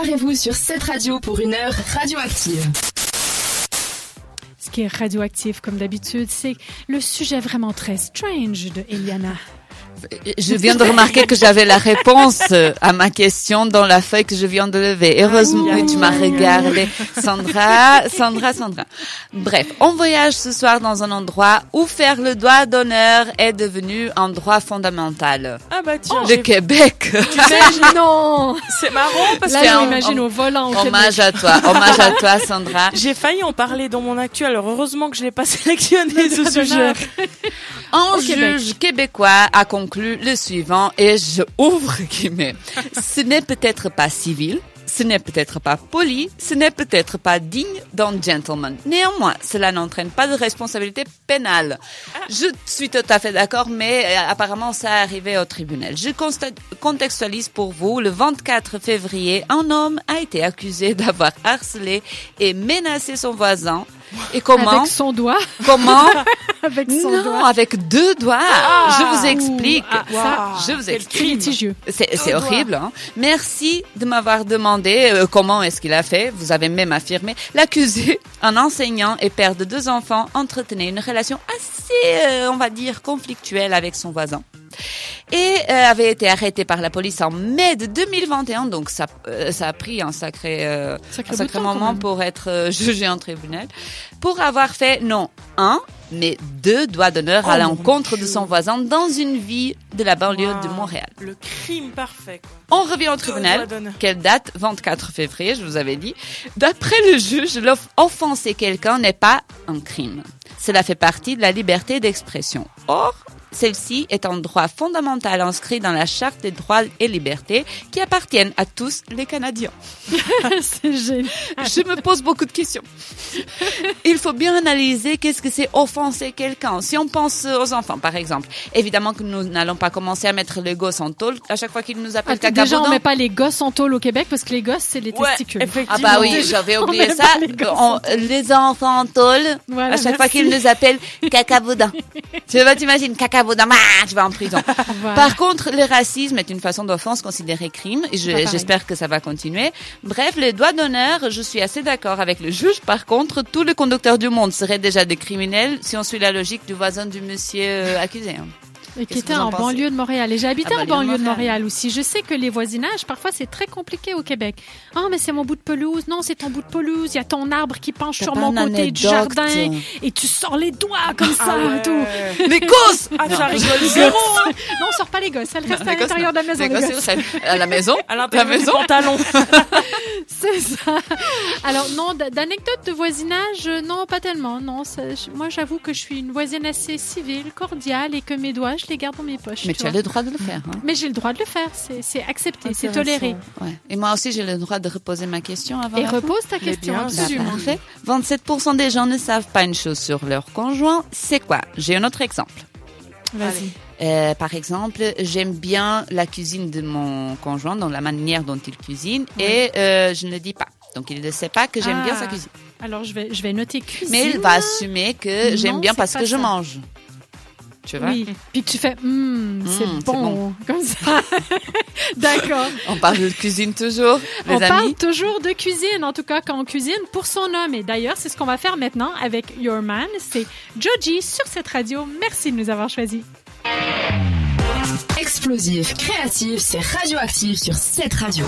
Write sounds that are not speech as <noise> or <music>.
Préparez-vous sur cette radio pour une heure radioactive. Ce qui est radioactif, comme d'habitude, c'est le sujet vraiment très strange de Eliana. Je viens de remarquer que j'avais la réponse à ma question dans la feuille que je viens de lever. Heureusement que tu m'as regardé. Sandra, Sandra, Sandra. Bref, on voyage ce soir dans un endroit où faire le doigt d'honneur est devenu un droit fondamental. Ah bah tiens, Le Québec. non c'est marrant parce que je un- m'imagine au volant Hommage à toi, hommage à toi, Sandra. <laughs> j'ai failli en parler dans mon actuel. Alors heureusement que je l'ai pas <laughs> sélectionné <laughs> ce sujet. Québec. juge québécois a conclu le suivant, et je ouvre <laughs> guillemets. Ce n'est peut-être pas civil, ce n'est peut-être pas poli, ce n'est peut-être pas digne d'un gentleman. Néanmoins, cela n'entraîne pas de responsabilité pénale. Je suis tout à fait d'accord, mais euh, apparemment ça est arrivé au tribunal. Je contextualise pour vous. Le 24 février, un homme a été accusé d'avoir harcelé et menacé son voisin. Et comment Avec son doigt. Comment <laughs> <laughs> Avec son non, doigt. avec deux doigts. je vous explique. Ah, ça, je vous explique. C'est horrible. Hein? Merci de m'avoir demandé euh, comment est-ce qu'il a fait. Vous avez même affirmé. L'accusé, <laughs> un enseignant et père de deux enfants, entretenait une relation assez, euh, on va dire, conflictuelle avec son voisin. Et euh, avait été arrêté par la police en mai de 2021, donc ça, euh, ça a pris un sacré, euh, Sacré un sacré moment pour être euh, <laughs> jugé en tribunal, pour avoir fait non un, mais deux doigts d'honneur à Oh, l'encontre de son voisin dans une ville de la banlieue de Wow. Montréal. Le crime parfait. Quoi. On revient au tribunal. Quelle date? 24 février, je vous avais dit. D'après le juge, offenser quelqu'un n'est pas un crime. Cela fait partie de la liberté d'expression. Or, celle-ci est un droit fondamental inscrit dans la Charte des droits et libertés qui appartiennent à tous les Canadiens. <laughs> c'est génial. Je me pose beaucoup de questions. Il faut bien analyser qu'est-ce que c'est offenser quelqu'un. Si on pense aux enfants, par exemple, évidemment que nous n'allons pas commencer à mettre les gosses en tôle à chaque fois qu'ils nous appellent Ah, déjà, on met pas les gosses en tôle au Québec parce que les gosses, c'est les Ouais, testicules. Ah bah oui, j'avais oublié ça. les On- enfants en tôle, Voilà, à chaque fois qu'ils nous appellent cacaboudin. <laughs> tu vois, t'imagines, tu vas en prison. <laughs> Voilà. Par contre, le racisme est une façon d'offense considérée crime je- j'espère que ça va continuer. Bref, les doigts d'honneur, je suis assez d'accord avec le juge. Par contre, tous les conducteurs du monde seraient déjà des criminels si on suit la logique du voisin du monsieur euh, accusé. Hein. Et qui était en banlieue de Montréal. Et j'ai habité Ah, en banlieue de Montréal. Aussi. Je sais que les voisinages, parfois, c'est très compliqué au Québec. Ah, mais c'est mon bout de pelouse. Non, c'est ton bout de pelouse. Il y a ton arbre qui penche sur mon côté du jardin. Et tu sors les doigts comme ça Ah ouais. et tout. Les gosses Ah, ça <laughs> Non. rigole zéro. hein. Non, on sort pas les gosses. Elles restent à l'intérieur de la maison. Les gosses, gosses. ça À la maison <laughs> À l'intérieur La maison pantalon. <laughs> C'est ça. Alors non, d'anecdotes de voisinage, euh, non, pas tellement. Non, ça- moi j'avoue que je suis une voisine assez civile, cordiale et que mes doigts, je les garde dans mes poches. Mais tu tu as le droit de le faire. Hein. Mais j'ai le droit de le faire. C'est c'est accepté, c'est Intéressant. toléré. Ouais. Et moi aussi, j'ai le droit de reposer ma question avant Et la fin. repose ta question, bien absolument. parfait. 27% des gens ne savent pas une chose sur leur conjoint. C'est quoi? J'ai un autre exemple. Vas-y. Euh, par exemple, j'aime bien la cuisine de mon conjoint, dans la manière dont il cuisine, et euh, je ne le dis pas. Donc, il ne sait pas que j'aime Ah. bien sa cuisine. Alors je vais, je vais noter cuisine. Mais il va assumer que j'aime bien c'est parce que je mange. Tu vois Oui. Puis tu fais, Hum, c'est Hum, c'est bon, bon. <laughs> comme ça. <laughs> D'accord. On parle de cuisine toujours, les on amis. parle toujours de cuisine, en tout cas quand on cuisine pour son homme. Et d'ailleurs, c'est ce qu'on va faire maintenant avec Your Man. C'est Joji sur cette radio. Merci de nous avoir choisis. Explosif, créatif, c'est radioactif sur cette radio.